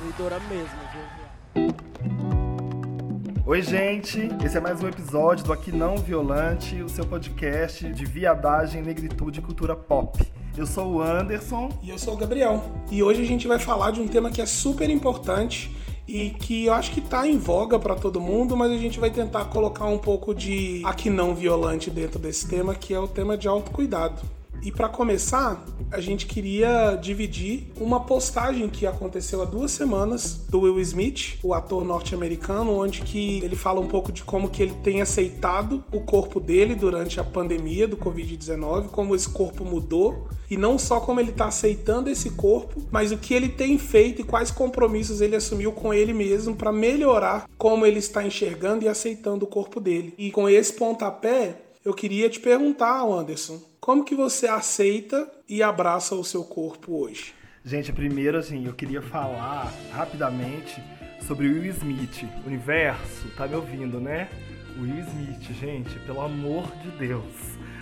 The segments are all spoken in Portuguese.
destruidora mesmo, viu? Oi, gente! Esse é mais um episódio do Aqui Não Violante, o seu podcast de viadagem, negritude e cultura pop. Eu sou o Anderson. E eu sou o Gabriel. E hoje a gente vai falar de um tema que é super importante e que eu acho que tá em voga para todo mundo, mas a gente vai tentar colocar um pouco de aqui não violante dentro desse tema, que é o tema de autocuidado. E para começar, a gente queria dividir uma postagem que aconteceu há duas semanas do Will Smith, o ator norte-americano, onde que ele fala um pouco de como que ele tem aceitado o corpo dele durante a pandemia do Covid-19, como esse corpo mudou e não só como ele está aceitando esse corpo, mas o que ele tem feito e quais compromissos ele assumiu com ele mesmo para melhorar como ele está enxergando e aceitando o corpo dele. E com esse pontapé, eu queria te perguntar, Anderson, como que você aceita e abraça o seu corpo hoje? Gente, primeiro assim, eu queria falar rapidamente sobre o Will Smith. Universo, tá me ouvindo, né? Will Smith, gente, pelo amor de Deus.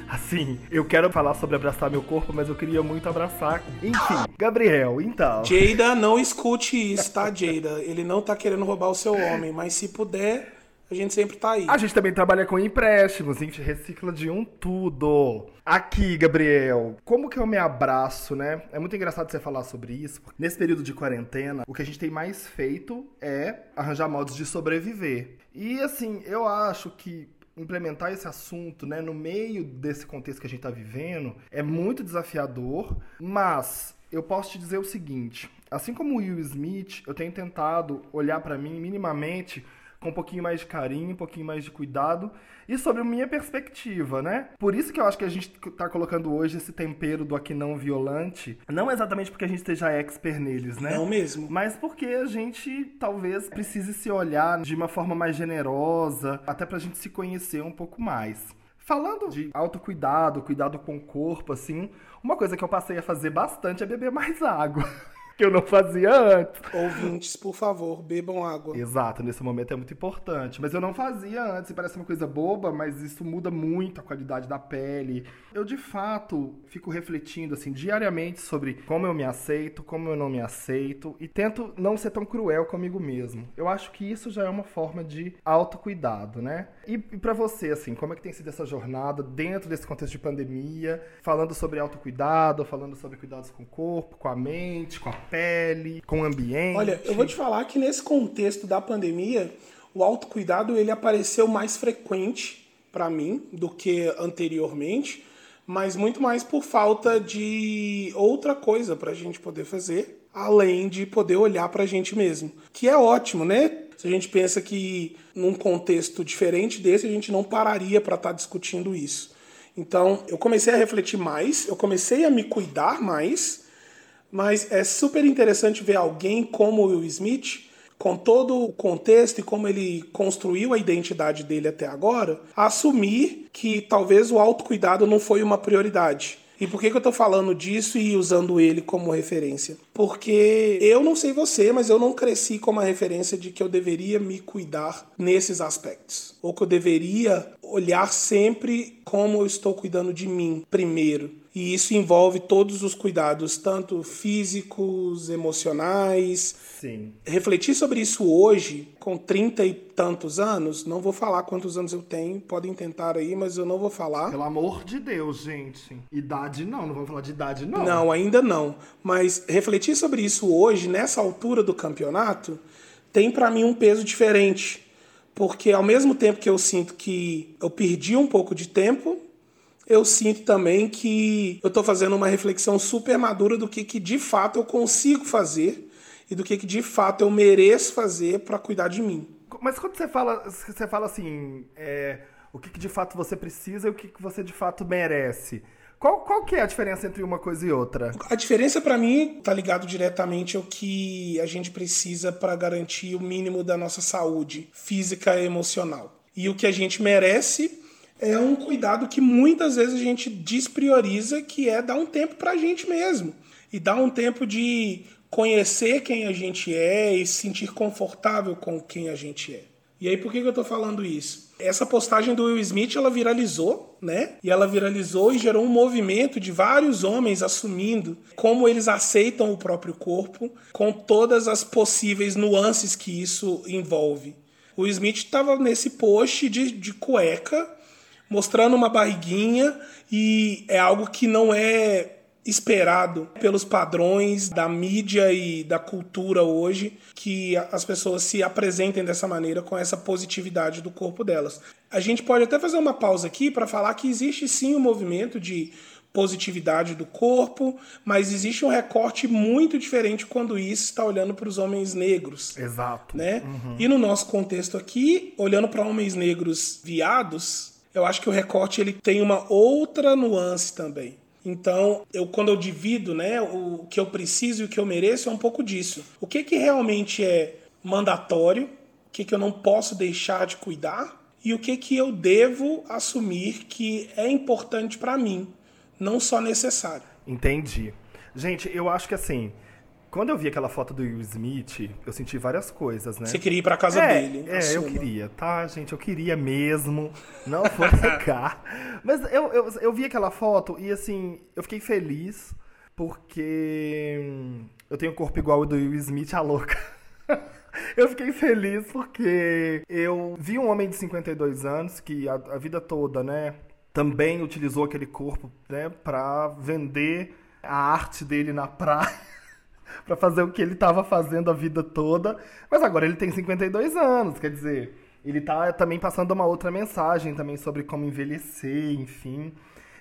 Assim, eu quero falar sobre abraçar meu corpo, mas eu queria muito abraçar. Enfim, Gabriel, então. Jada, não escute isso, tá, Jada? Ele não tá querendo roubar o seu homem, mas se puder, a gente sempre tá aí. A gente também trabalha com empréstimos, a gente recicla de um tudo. Aqui, Gabriel, como que eu me abraço, né? É muito engraçado você falar sobre isso. Nesse período de quarentena, o que a gente tem mais feito é arranjar modos de sobreviver. E assim, eu acho que implementar esse assunto, né, no meio desse contexto que a gente está vivendo, é muito desafiador, mas eu posso te dizer o seguinte: assim como o Will Smith, eu tenho tentado olhar para mim minimamente com um pouquinho mais de carinho, um pouquinho mais de cuidado e sobre a minha perspectiva, né? Por isso que eu acho que a gente tá colocando hoje esse tempero do aqui não violante, não exatamente porque a gente esteja expert neles, né? Não mesmo. Mas porque a gente talvez precise se olhar de uma forma mais generosa, até pra gente se conhecer um pouco mais. Falando de autocuidado, cuidado com o corpo, assim, uma coisa que eu passei a fazer bastante é beber mais água. que eu não fazia antes. Ouvintes, por favor, bebam água. Exato, nesse momento é muito importante. Mas eu não fazia antes, e parece uma coisa boba, mas isso muda muito a qualidade da pele. Eu, de fato, fico refletindo, assim, diariamente sobre como eu me aceito, como eu não me aceito, e tento não ser tão cruel comigo mesmo. Eu acho que isso já é uma forma de autocuidado, né? E, e para você, assim, como é que tem sido essa jornada dentro desse contexto de pandemia, falando sobre autocuidado, falando sobre cuidados com o corpo, com a mente, com a pele, com o ambiente. Olha, eu vou te falar que nesse contexto da pandemia, o autocuidado ele apareceu mais frequente para mim do que anteriormente, mas muito mais por falta de outra coisa para a gente poder fazer, além de poder olhar para a gente mesmo, que é ótimo, né? Se a gente pensa que num contexto diferente desse, a gente não pararia para estar tá discutindo isso. Então, eu comecei a refletir mais, eu comecei a me cuidar mais mas é super interessante ver alguém como o Will Smith, com todo o contexto e como ele construiu a identidade dele até agora, assumir que talvez o autocuidado não foi uma prioridade. E por que, que eu estou falando disso e usando ele como referência? Porque eu não sei você, mas eu não cresci com a referência de que eu deveria me cuidar nesses aspectos. Ou que eu deveria olhar sempre como eu estou cuidando de mim primeiro. E isso envolve todos os cuidados, tanto físicos, emocionais. Sim. Refletir sobre isso hoje, com 30 e tantos anos, não vou falar quantos anos eu tenho, podem tentar aí, mas eu não vou falar. Pelo amor de Deus, gente. Idade não, não vamos falar de idade não. Não, ainda não. Mas refletir sobre isso hoje, nessa altura do campeonato, tem para mim um peso diferente. Porque ao mesmo tempo que eu sinto que eu perdi um pouco de tempo, eu sinto também que eu estou fazendo uma reflexão super madura do que, que de fato eu consigo fazer e do que, que de fato eu mereço fazer para cuidar de mim. Mas quando você fala, você fala assim, é, o que, que de fato você precisa e o que, que você de fato merece. Qual, qual que é a diferença entre uma coisa e outra? A diferença para mim tá ligado diretamente ao que a gente precisa para garantir o mínimo da nossa saúde física e emocional. E o que a gente merece é um cuidado que muitas vezes a gente desprioriza, que é dar um tempo para a gente mesmo. E dar um tempo de conhecer quem a gente é e se sentir confortável com quem a gente é. E aí, por que, que eu tô falando isso? Essa postagem do Will Smith, ela viralizou, né? E ela viralizou e gerou um movimento de vários homens assumindo como eles aceitam o próprio corpo, com todas as possíveis nuances que isso envolve. O Smith estava nesse post de, de cueca, mostrando uma barriguinha, e é algo que não é esperado pelos padrões da mídia e da cultura hoje que as pessoas se apresentem dessa maneira com essa positividade do corpo delas. A gente pode até fazer uma pausa aqui para falar que existe sim um movimento de positividade do corpo, mas existe um recorte muito diferente quando isso está olhando para os homens negros. Exato. Né? Uhum. E no nosso contexto aqui, olhando para homens negros viados, eu acho que o recorte ele tem uma outra nuance também. Então, eu quando eu divido, né, o que eu preciso e o que eu mereço é um pouco disso. O que que realmente é mandatório, o que que eu não posso deixar de cuidar e o que que eu devo assumir que é importante para mim, não só necessário. Entendi. Gente, eu acho que assim, quando eu vi aquela foto do Will Smith, eu senti várias coisas, né? Você queria ir pra casa é, dele. É, assuma. eu queria, tá, gente? Eu queria mesmo. Não vou negar. Mas eu, eu, eu vi aquela foto e, assim, eu fiquei feliz porque eu tenho o corpo igual ao do Will Smith, a louca. eu fiquei feliz porque eu vi um homem de 52 anos que a, a vida toda, né, também utilizou aquele corpo, né, pra vender a arte dele na praia para fazer o que ele estava fazendo a vida toda. Mas agora ele tem 52 anos, quer dizer, ele tá também passando uma outra mensagem também sobre como envelhecer, enfim.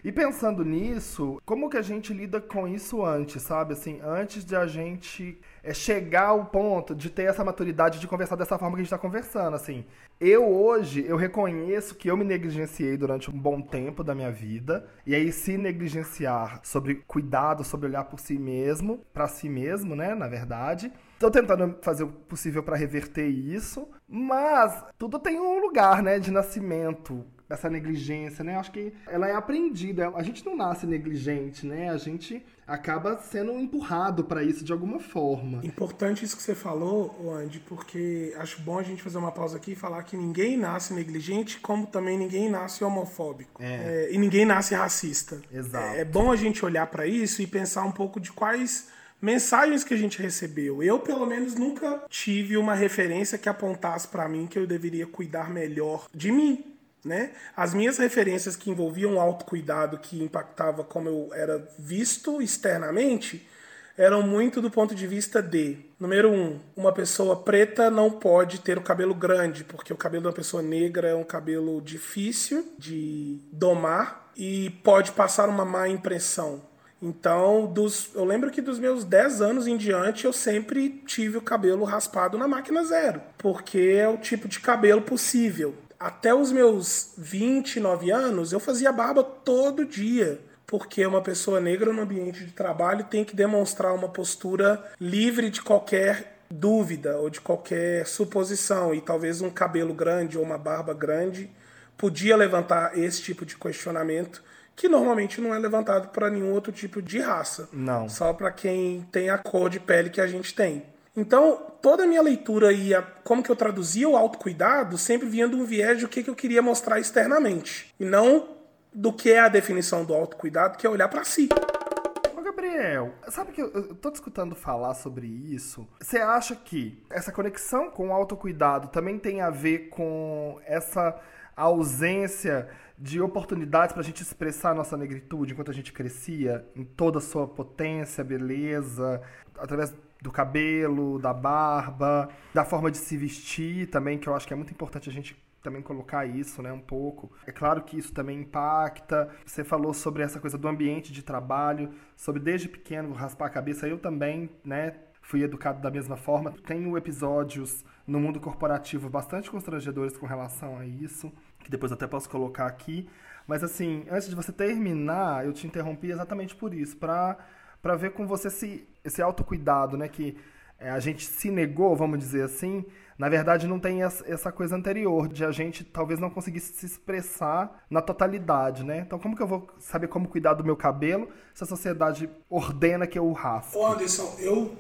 E pensando nisso, como que a gente lida com isso antes, sabe? Assim, antes de a gente é, chegar ao ponto de ter essa maturidade de conversar dessa forma que a gente está conversando, assim. Eu hoje, eu reconheço que eu me negligenciei durante um bom tempo da minha vida. E aí, se negligenciar sobre cuidado, sobre olhar por si mesmo, para si mesmo, né, na verdade. Estou tentando fazer o possível para reverter isso, mas tudo tem um lugar, né, de nascimento dessa negligência, né? Acho que ela é aprendida. A gente não nasce negligente, né? A gente acaba sendo empurrado para isso de alguma forma. Importante isso que você falou, Andy, porque acho bom a gente fazer uma pausa aqui e falar que ninguém nasce negligente, como também ninguém nasce homofóbico. É. É, e ninguém nasce racista. Exato. É, é bom a gente olhar para isso e pensar um pouco de quais mensagens que a gente recebeu. Eu, pelo menos, nunca tive uma referência que apontasse para mim que eu deveria cuidar melhor de mim. Né? As minhas referências que envolviam autocuidado, que impactava como eu era visto externamente, eram muito do ponto de vista de, número um, uma pessoa preta não pode ter o cabelo grande, porque o cabelo de uma pessoa negra é um cabelo difícil de domar e pode passar uma má impressão. Então, dos, eu lembro que dos meus 10 anos em diante, eu sempre tive o cabelo raspado na máquina zero, porque é o tipo de cabelo possível até os meus 29 anos, eu fazia barba todo dia. Porque uma pessoa negra no ambiente de trabalho tem que demonstrar uma postura livre de qualquer dúvida ou de qualquer suposição. E talvez um cabelo grande ou uma barba grande podia levantar esse tipo de questionamento que normalmente não é levantado para nenhum outro tipo de raça. Não. Só para quem tem a cor de pele que a gente tem. Então, toda a minha leitura e a, como que eu traduzia o autocuidado sempre vinha de um viés do que, que eu queria mostrar externamente. E não do que é a definição do autocuidado, que é olhar para si. Ô Gabriel, sabe que eu, eu tô escutando falar sobre isso? Você acha que essa conexão com o autocuidado também tem a ver com essa ausência de oportunidades para a gente expressar a nossa negritude enquanto a gente crescia, em toda a sua potência, beleza, através do cabelo, da barba, da forma de se vestir também, que eu acho que é muito importante a gente também colocar isso, né, um pouco. É claro que isso também impacta. Você falou sobre essa coisa do ambiente de trabalho, sobre desde pequeno raspar a cabeça. Eu também, né, fui educado da mesma forma. Tenho episódios no mundo corporativo bastante constrangedores com relação a isso, que depois até posso colocar aqui. Mas assim, antes de você terminar, eu te interrompi exatamente por isso, para para ver com você se esse autocuidado, né, que é, a gente se negou, vamos dizer assim, na verdade não tem essa coisa anterior de a gente talvez não conseguisse se expressar na totalidade, né? Então como que eu vou saber como cuidar do meu cabelo se a sociedade ordena que eu o raspe? Anderson, eu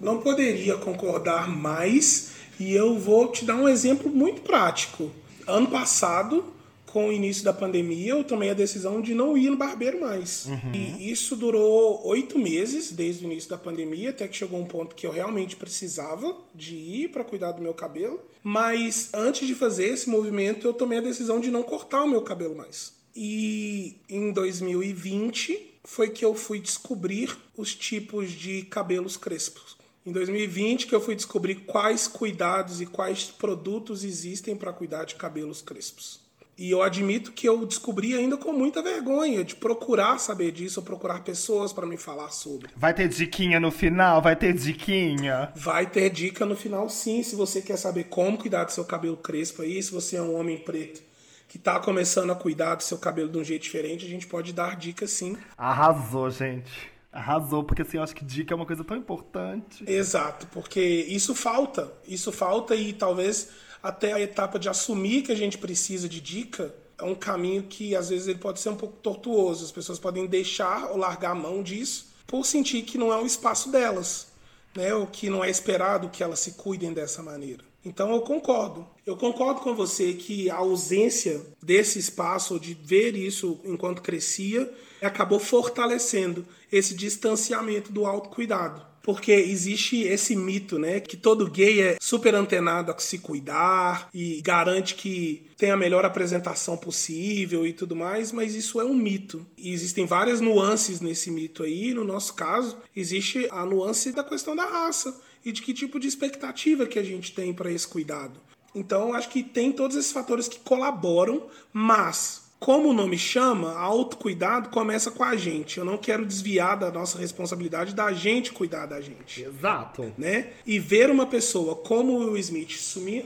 não poderia concordar mais E eu vou te dar um exemplo muito prático. Ano passado, com o início da pandemia, eu tomei a decisão de não ir no barbeiro mais. Uhum. E isso durou oito meses, desde o início da pandemia, até que chegou um ponto que eu realmente precisava de ir para cuidar do meu cabelo. Mas antes de fazer esse movimento, eu tomei a decisão de não cortar o meu cabelo mais. E em 2020 foi que eu fui descobrir os tipos de cabelos crespos. Em 2020 que eu fui descobrir quais cuidados e quais produtos existem para cuidar de cabelos crespos. E eu admito que eu descobri ainda com muita vergonha de procurar saber disso, ou procurar pessoas para me falar sobre. Vai ter diquinha no final? Vai ter diquinha? Vai ter dica no final, sim. Se você quer saber como cuidar do seu cabelo crespo aí, se você é um homem preto que está começando a cuidar do seu cabelo de um jeito diferente, a gente pode dar dicas sim. Arrasou, gente. Arrasou, porque assim, eu acho que dica é uma coisa tão importante. Exato, porque isso falta. Isso falta e talvez até a etapa de assumir que a gente precisa de dica, é um caminho que às vezes ele pode ser um pouco tortuoso. As pessoas podem deixar ou largar a mão disso por sentir que não é o espaço delas, né? Ou que não é esperado que elas se cuidem dessa maneira. Então eu concordo. Eu concordo com você que a ausência desse espaço, de ver isso enquanto crescia, acabou fortalecendo esse distanciamento do autocuidado. Porque existe esse mito, né? Que todo gay é super antenado a se cuidar e garante que tem a melhor apresentação possível e tudo mais, mas isso é um mito. E existem várias nuances nesse mito aí. No nosso caso, existe a nuance da questão da raça e de que tipo de expectativa que a gente tem para esse cuidado. Então, acho que tem todos esses fatores que colaboram, mas como o nome chama, autocuidado começa com a gente. Eu não quero desviar da nossa responsabilidade da gente cuidar da gente. Exato. Né? E ver uma pessoa como o Will Smith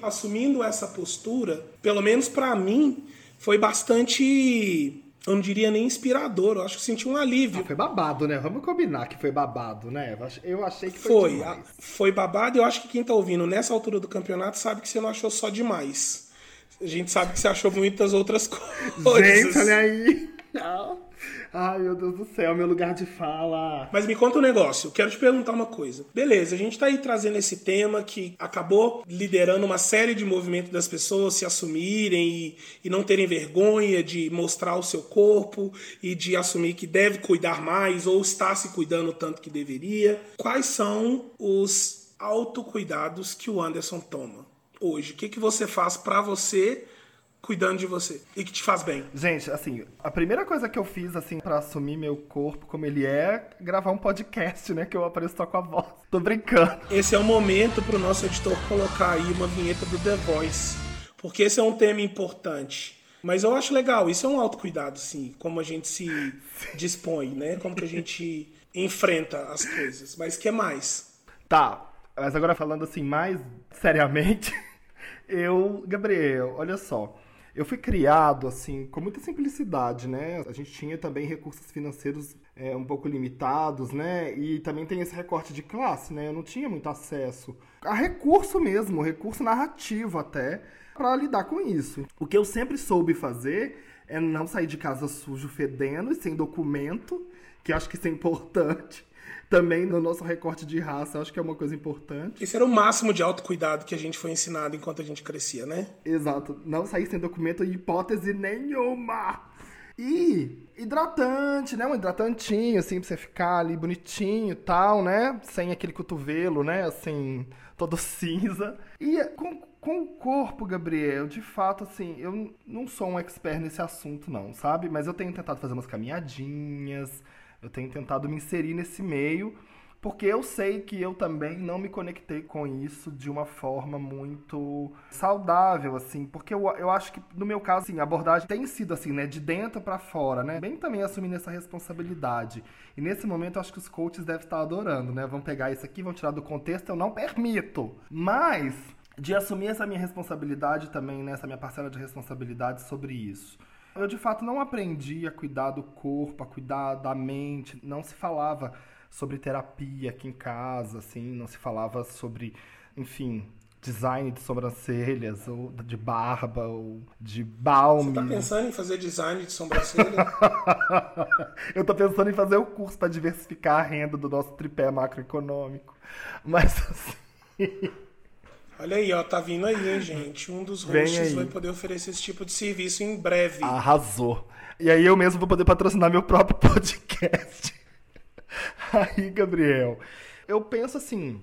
assumindo essa postura, pelo menos para mim, foi bastante eu não diria nem inspirador, eu acho que senti um alívio. Ah, foi babado, né? Vamos combinar que foi babado, né? Eu achei que foi. Foi, foi babado, eu acho que quem tá ouvindo nessa altura do campeonato sabe que você não achou só demais. A gente sabe que você achou muitas outras coisas. Gente, olha aí. Não. Ai, meu Deus do céu, meu lugar de fala. Mas me conta um negócio, quero te perguntar uma coisa. Beleza, a gente tá aí trazendo esse tema que acabou liderando uma série de movimentos das pessoas se assumirem e, e não terem vergonha de mostrar o seu corpo e de assumir que deve cuidar mais ou está se cuidando tanto que deveria. Quais são os autocuidados que o Anderson toma? Hoje? O que, que você faz para você cuidando de você e que te faz bem? Gente, assim, a primeira coisa que eu fiz, assim, para assumir meu corpo como ele é, gravar um podcast, né? Que eu apareço só com a voz. Tô brincando. Esse é o momento pro nosso editor colocar aí uma vinheta do The Voice, porque esse é um tema importante. Mas eu acho legal, isso é um autocuidado, sim, como a gente se dispõe, né? Como que a gente enfrenta as coisas. Mas que mais? Tá, mas agora falando assim mais seriamente, eu, Gabriel, olha só. Eu fui criado, assim, com muita simplicidade, né? A gente tinha também recursos financeiros é, um pouco limitados, né? E também tem esse recorte de classe, né? Eu não tinha muito acesso a recurso mesmo, recurso narrativo até, para lidar com isso. O que eu sempre soube fazer é não sair de casa sujo, fedendo e sem documento, que acho que isso é importante também no nosso recorte de raça, acho que é uma coisa importante. Esse era o máximo de autocuidado que a gente foi ensinado enquanto a gente crescia, né? Exato. Não sair sem documento em hipótese nenhuma. E hidratante, né? Um hidratantinho, assim, pra você ficar ali bonitinho e tal, né? Sem aquele cotovelo, né? Assim, todo cinza. E com, com o corpo, Gabriel, de fato, assim, eu não sou um expert nesse assunto, não, sabe? Mas eu tenho tentado fazer umas caminhadinhas, eu tenho tentado me inserir nesse meio, porque eu sei que eu também não me conectei com isso de uma forma muito saudável, assim, porque eu, eu acho que, no meu caso, assim, a abordagem tem sido assim, né, de dentro para fora, né, bem também assumindo essa responsabilidade. E nesse momento eu acho que os coaches devem estar adorando, né, vão pegar isso aqui, vão tirar do contexto, eu não permito. Mas, de assumir essa minha responsabilidade também, né, essa minha parcela de responsabilidade sobre isso. Eu de fato não aprendi a cuidar do corpo, a cuidar da mente. Não se falava sobre terapia aqui em casa, assim, não se falava sobre, enfim, design de sobrancelhas, ou de barba, ou de balme. Você tá pensando em fazer design de sobrancelha? eu tô pensando em fazer o curso para diversificar a renda do nosso tripé macroeconômico. Mas assim. Olha aí, ó, tá vindo aí, hein, gente. Um dos hosts vai poder oferecer esse tipo de serviço em breve. Arrasou. E aí eu mesmo vou poder patrocinar meu próprio podcast. Aí, Gabriel, eu penso assim,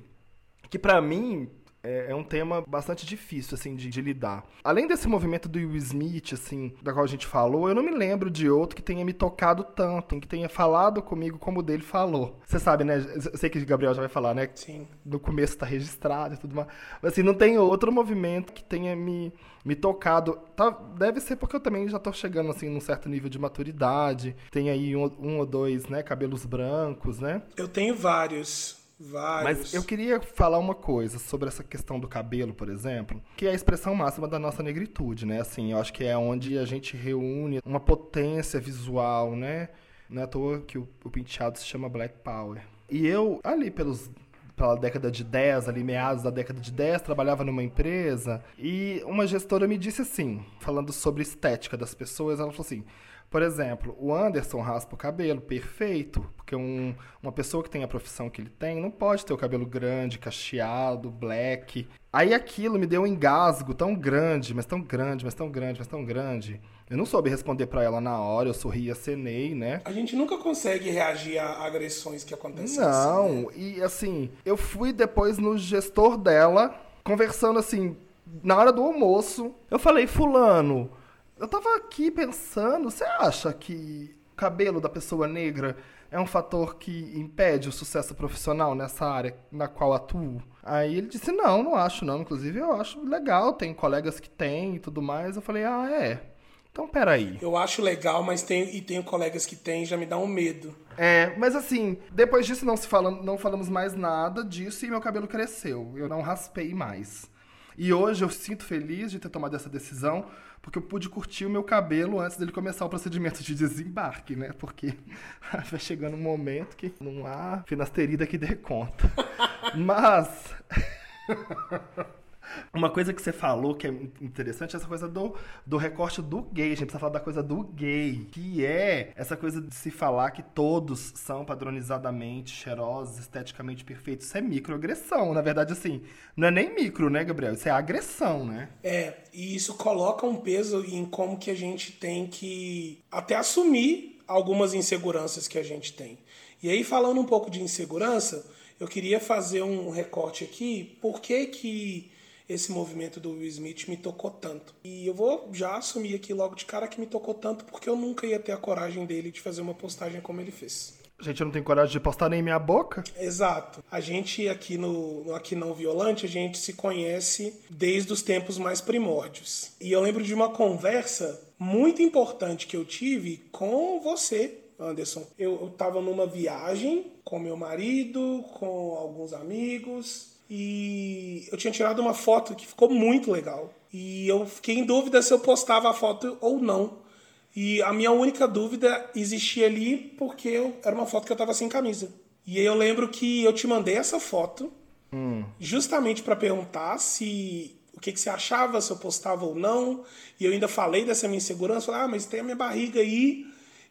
que pra mim é, é um tema bastante difícil, assim, de, de lidar. Além desse movimento do Will Smith, assim, da qual a gente falou, eu não me lembro de outro que tenha me tocado tanto, que tenha falado comigo como o dele falou. Você sabe, né? Eu sei que o Gabriel já vai falar, né? Sim. no começo tá registrado e tudo mais. Mas assim, não tem outro movimento que tenha me, me tocado. Tá, deve ser porque eu também já tô chegando assim num certo nível de maturidade. Tem aí um, um ou dois, né, cabelos brancos, né? Eu tenho vários. Vários. Mas eu queria falar uma coisa sobre essa questão do cabelo, por exemplo, que é a expressão máxima da nossa negritude, né? Assim, eu acho que é onde a gente reúne uma potência visual, né? Não é à toa que o, o penteado se chama Black Power. E eu, ali pelos pela década de 10, ali meados da década de 10, trabalhava numa empresa e uma gestora me disse assim, falando sobre estética das pessoas, ela falou assim: por exemplo, o Anderson raspa o cabelo, perfeito, porque um- uma pessoa que tem a profissão que ele tem não pode ter o cabelo grande, cacheado, black. Aí aquilo me deu um engasgo tão grande, mas tão grande, mas tão grande, mas tão grande. Eu não soube responder pra ela na hora, eu sorri, acenei, né? A gente nunca consegue reagir a agressões que acontecem assim, né? Não, e assim, eu fui depois no gestor dela, conversando assim, na hora do almoço. Eu falei, Fulano, eu tava aqui pensando, você acha que o cabelo da pessoa negra é um fator que impede o sucesso profissional nessa área na qual atuo? Aí ele disse, não, não acho não. Inclusive eu acho legal, tem colegas que têm e tudo mais. Eu falei, ah, é. Então peraí. Eu acho legal, mas tenho, e tenho colegas que têm, já me dá um medo. É, mas assim, depois disso não se fala, não falamos mais nada disso e meu cabelo cresceu. Eu não raspei mais. E hoje eu sinto feliz de ter tomado essa decisão, porque eu pude curtir o meu cabelo antes dele começar o procedimento de desembarque, né? Porque vai chegando um momento que não há finasterida que dê conta. Mas uma coisa que você falou que é interessante é essa coisa do, do recorte do gay. A gente precisa falar da coisa do gay, que é essa coisa de se falar que todos são padronizadamente cheirosos, esteticamente perfeitos. Isso é microagressão. Na verdade, assim, não é nem micro, né, Gabriel? Isso é agressão, né? É, e isso coloca um peso em como que a gente tem que até assumir algumas inseguranças que a gente tem. E aí, falando um pouco de insegurança, eu queria fazer um recorte aqui. Por que que esse movimento do Will Smith me tocou tanto? E eu vou já assumir aqui logo de cara que me tocou tanto porque eu nunca ia ter a coragem dele de fazer uma postagem como ele fez. Gente, eu não tenho coragem de postar nem minha boca. Exato. A gente aqui no, Aqui Não Violante, a gente se conhece desde os tempos mais primórdios. E eu lembro de uma conversa muito importante que eu tive com você, Anderson. Eu, eu tava numa viagem com meu marido, com alguns amigos, e eu tinha tirado uma foto que ficou muito legal. E eu fiquei em dúvida se eu postava a foto ou não. E a minha única dúvida existia ali porque eu, era uma foto que eu tava sem camisa. E aí eu lembro que eu te mandei essa foto justamente para perguntar se o que, que você achava, se eu postava ou não. E eu ainda falei dessa minha insegurança, falei, ah, mas tem a minha barriga aí.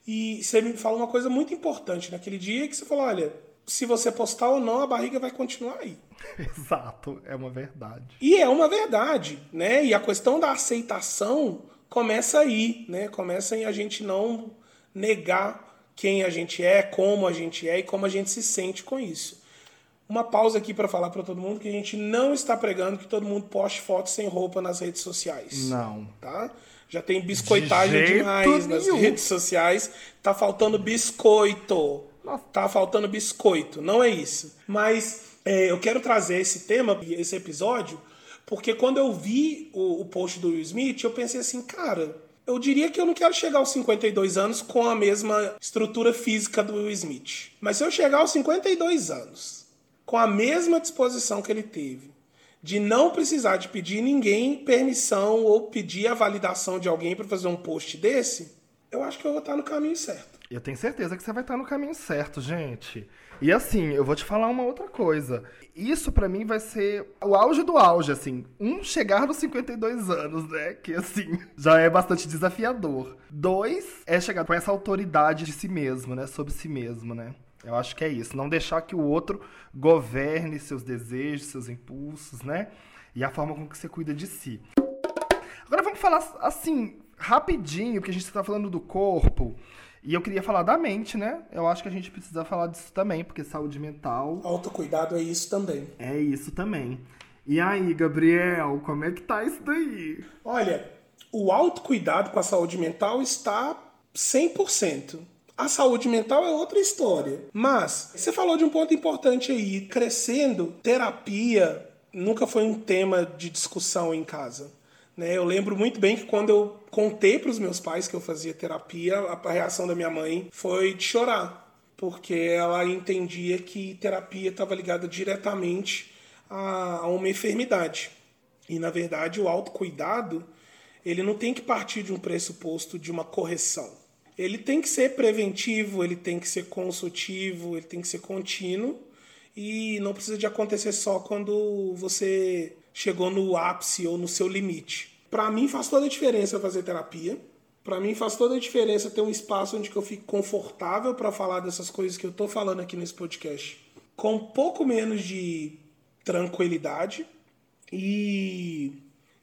E você me falou uma coisa muito importante naquele dia que você falou, olha, se você postar ou não, a barriga vai continuar aí. Exato, é uma verdade. E é uma verdade, né? E a questão da aceitação começa aí, né? Começa em a gente não negar quem a gente é, como a gente é e como a gente se sente com isso. Uma pausa aqui para falar para todo mundo que a gente não está pregando que todo mundo poste fotos sem roupa nas redes sociais. Não. Tá? Já tem biscoitagem De demais nas nenhum. redes sociais. Tá faltando biscoito. Tá faltando biscoito. Não é isso. Mas é, eu quero trazer esse tema, esse episódio, porque quando eu vi o, o post do Will Smith, eu pensei assim, cara, eu diria que eu não quero chegar aos 52 anos com a mesma estrutura física do Will Smith. Mas se eu chegar aos 52 anos com a mesma disposição que ele teve, de não precisar de pedir ninguém permissão ou pedir a validação de alguém para fazer um post desse, eu acho que eu vou estar no caminho certo. Eu tenho certeza que você vai estar no caminho certo, gente. E assim, eu vou te falar uma outra coisa. Isso pra mim vai ser o auge do auge, assim. Um, chegar nos 52 anos, né? Que assim, já é bastante desafiador. Dois, é chegar com essa autoridade de si mesmo, né? Sobre si mesmo, né? Eu acho que é isso. Não deixar que o outro governe seus desejos, seus impulsos, né? e a forma com que você cuida de si. Agora vamos falar assim, rapidinho, porque a gente está falando do corpo. E eu queria falar da mente, né? Eu acho que a gente precisa falar disso também, porque saúde mental. Autocuidado é isso também. É isso também. E aí, Gabriel, como é que tá isso daí? Olha, o autocuidado com a saúde mental está 100%. A saúde mental é outra história. Mas você falou de um ponto importante aí. Crescendo, terapia nunca foi um tema de discussão em casa. Né? Eu lembro muito bem que quando eu contei para os meus pais que eu fazia terapia, a reação da minha mãe foi de chorar, porque ela entendia que terapia estava ligada diretamente a, uma enfermidade. E na verdade, o autocuidado ele não tem que partir de um pressuposto de uma correção. Ele tem que ser preventivo, ele tem que ser consultivo, ele tem que ser contínuo e não precisa de acontecer só quando você chegou no ápice ou no seu limite. Para mim faz toda a diferença fazer terapia. Para mim faz toda a diferença ter um espaço onde eu fico confortável para falar dessas coisas que eu estou falando aqui nesse podcast, com um pouco menos de tranquilidade. E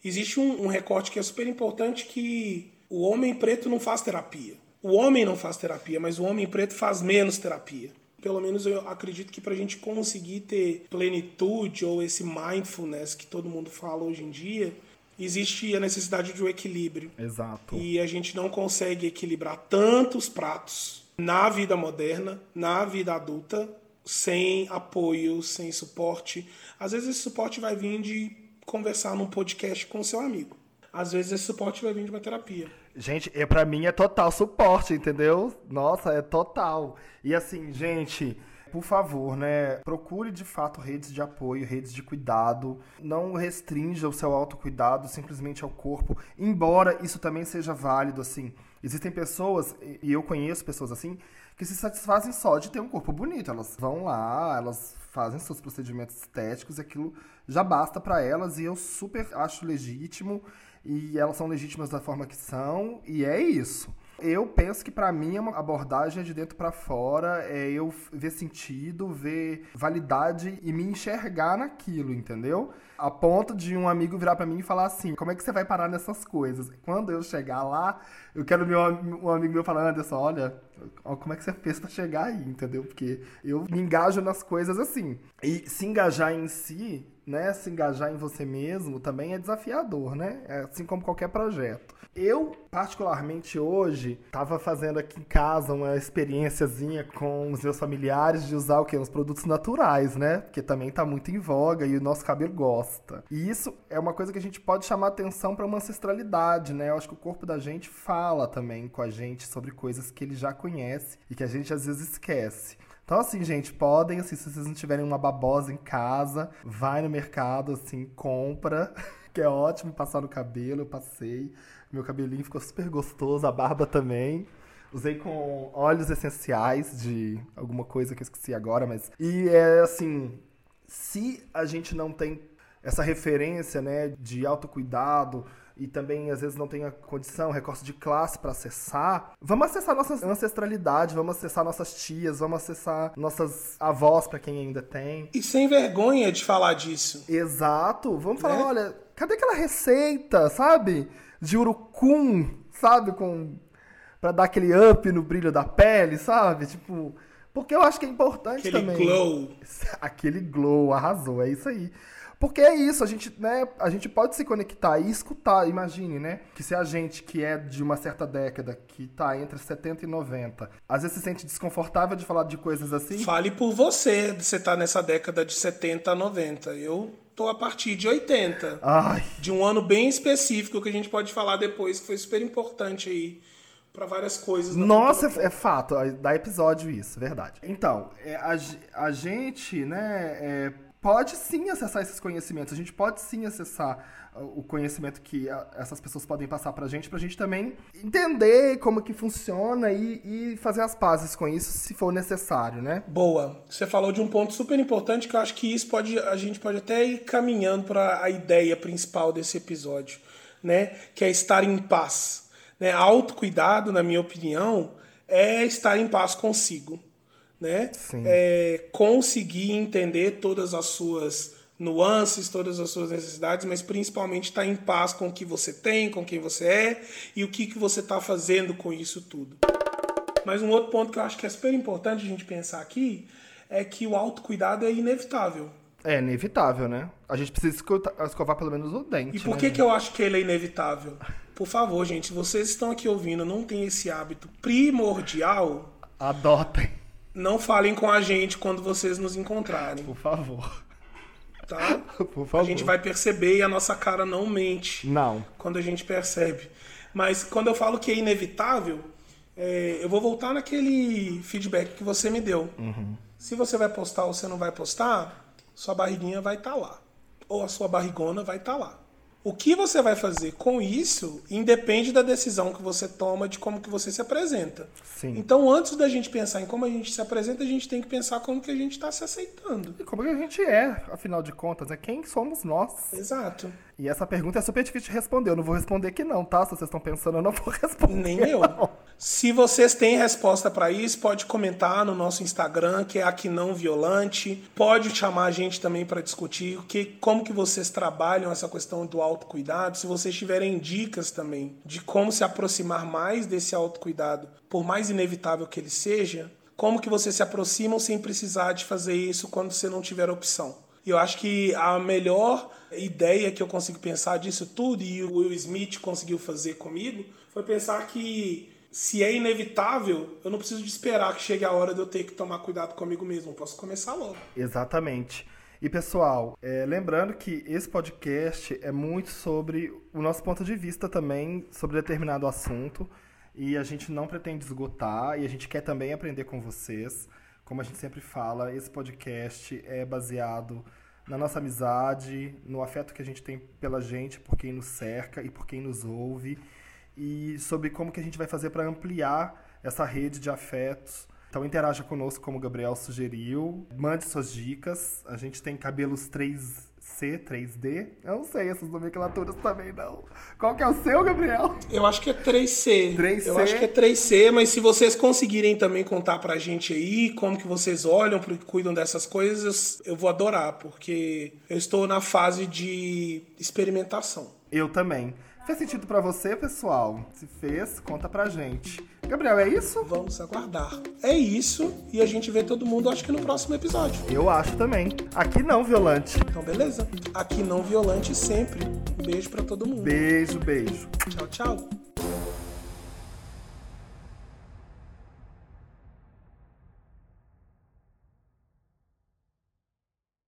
existe um, um recorte que é super importante que o homem preto não faz terapia. O homem não faz terapia, mas o homem preto faz menos terapia pelo menos eu acredito que para a gente conseguir ter plenitude ou esse mindfulness que todo mundo fala hoje em dia, existe a necessidade de um equilíbrio. Exato. E a gente não consegue equilibrar tantos pratos na vida moderna, na vida adulta, sem apoio, sem suporte. Às vezes esse suporte vai vir de conversar num podcast com seu amigo. Às vezes esse suporte vai vir de uma terapia. Gente, é, pra mim é total suporte, entendeu? Nossa, é total. E assim, gente, por favor, né? Procure de fato redes de apoio, redes de cuidado. Não restrinja o seu autocuidado simplesmente ao corpo, embora isso também seja válido, assim. Existem pessoas, e eu conheço pessoas assim, que se satisfazem só de ter um corpo bonito. Elas vão lá, elas fazem seus procedimentos estéticos aquilo já basta para elas, e eu super acho legítimo e elas são legítimas da forma que são, e é isso. Eu penso que para mim é uma abordagem de dentro para fora, é eu ver sentido, ver validade e me enxergar naquilo, entendeu? A ponto de um amigo virar para mim e falar assim: "Como é que você vai parar nessas coisas?". Quando eu chegar lá, eu quero meu um amigo meu falando: "Anderson, olha, como é que você fez para chegar aí, entendeu? Porque eu me engajo nas coisas assim. E se engajar em si né, se engajar em você mesmo também é desafiador, né? É assim como qualquer projeto. Eu, particularmente hoje, estava fazendo aqui em casa uma experiênciazinha com os meus familiares de usar o quê? Os produtos naturais, né? Porque também está muito em voga e o nosso cabelo gosta. E isso é uma coisa que a gente pode chamar atenção para uma ancestralidade, né? Eu acho que o corpo da gente fala também com a gente sobre coisas que ele já conhece e que a gente às vezes esquece. Então, assim, gente, podem, assim, se vocês não tiverem uma babosa em casa, vai no mercado, assim, compra, que é ótimo passar no cabelo. Eu passei, meu cabelinho ficou super gostoso, a barba também. Usei com óleos essenciais de alguma coisa que eu esqueci agora, mas. E é assim, se a gente não tem essa referência, né, de autocuidado, e também às vezes não tem a condição, recurso de classe para acessar, vamos acessar nossa ancestralidade, vamos acessar nossas tias, vamos acessar nossas avós para quem ainda tem. E sem vergonha de falar disso. Exato. Vamos falar, né? olha, cadê aquela receita, sabe? De urucum, sabe, com para dar aquele up no brilho da pele, sabe? Tipo, porque eu acho que é importante aquele também. Aquele glow. Aquele glow, arrasou, é isso aí. Porque é isso, a gente, né, a gente pode se conectar e escutar, imagine, né? Que se a gente que é de uma certa década, que tá entre 70 e 90, às vezes se sente desconfortável de falar de coisas assim. Fale por você, você tá nessa década de 70 a 90. Eu tô a partir de 80. Ai. De um ano bem específico que a gente pode falar depois, que foi super importante aí para várias coisas. Nossa, é, é, fato, dá episódio isso, verdade. Então, é, a, a gente, né, é, pode sim acessar esses conhecimentos. A gente pode sim acessar uh, o conhecimento que essas pessoas podem passar pra gente, pra gente também entender como que funciona e, e, fazer as pazes com isso se for necessário, né? Boa. Você falou de um ponto super importante que eu acho que isso pode a gente pode até ir caminhando para a ideia principal desse episódio, né? Que é estar em paz. Né? Autocuidado, na minha opinião, é estar em paz consigo né? É, conseguir entender todas as suas nuances, todas as suas necessidades, mas principalmente estar tá em paz com o que você tem, com quem você é e o que, que você está fazendo com isso tudo. Mas um outro ponto que eu acho que é super importante a gente pensar aqui é que o autocuidado é inevitável. É inevitável, né? A gente precisa escovar pelo menos o dente. E por né, que, que eu acho que ele é inevitável? Por favor, gente, se vocês estão aqui ouvindo, não tem esse hábito primordial. Adotem. Não falem com a gente quando vocês nos encontrarem. Por favor. Tá? Por favor. A gente vai perceber e a nossa cara não mente. Não. Quando a gente percebe. Mas quando eu falo que é inevitável, é, eu vou voltar naquele feedback que você me deu. Uhum. Se você vai postar ou você não vai postar, sua barriguinha vai estar tá lá. Ou a sua barrigona vai estar tá lá. O que você vai fazer com isso independe da decisão que você toma de como que você se apresenta. Sim. Então, antes da gente pensar em como a gente se apresenta, a gente tem que pensar como que a gente está se aceitando. E como que a gente é, afinal de contas, é quem somos nós. Exato. E essa pergunta é super difícil de responder. Eu não vou responder que não, tá? Se vocês estão pensando, eu não vou responder. Nem eu. Não. Se vocês têm resposta para isso, pode comentar no nosso Instagram, que é aqui não violante. Pode chamar a gente também para discutir que, como que vocês trabalham essa questão do autocuidado. Se vocês tiverem dicas também de como se aproximar mais desse autocuidado, por mais inevitável que ele seja, como que vocês se aproximam sem precisar de fazer isso quando você não tiver opção. E eu acho que a melhor ideia que eu consigo pensar disso tudo, e o Will Smith conseguiu fazer comigo, foi pensar que se é inevitável, eu não preciso de esperar que chegue a hora de eu ter que tomar cuidado comigo mesmo. Eu posso começar logo. Exatamente. E pessoal, é, lembrando que esse podcast é muito sobre o nosso ponto de vista também sobre determinado assunto. E a gente não pretende esgotar e a gente quer também aprender com vocês. Como a gente sempre fala, esse podcast é baseado na nossa amizade, no afeto que a gente tem pela gente, por quem nos cerca e por quem nos ouve, e sobre como que a gente vai fazer para ampliar essa rede de afetos. Então interaja conosco como o Gabriel sugeriu, mande suas dicas. A gente tem cabelos 3 C, 3D. Eu não sei essas nomenclaturas também, não. Qual que é o seu, Gabriel? Eu acho que é 3C. 3C. Eu acho que é 3C, mas se vocês conseguirem também contar pra gente aí como que vocês olham, cuidam dessas coisas, eu vou adorar, porque eu estou na fase de experimentação. Eu também. Fez sentido para você, pessoal? Se fez, conta pra gente. Gabriel, é isso? Vamos aguardar. É isso e a gente vê todo mundo acho que no próximo episódio. Eu acho também. Aqui não, Violante. Então beleza. Aqui não Violante sempre. Um beijo para todo mundo. Beijo, beijo. Tchau, tchau.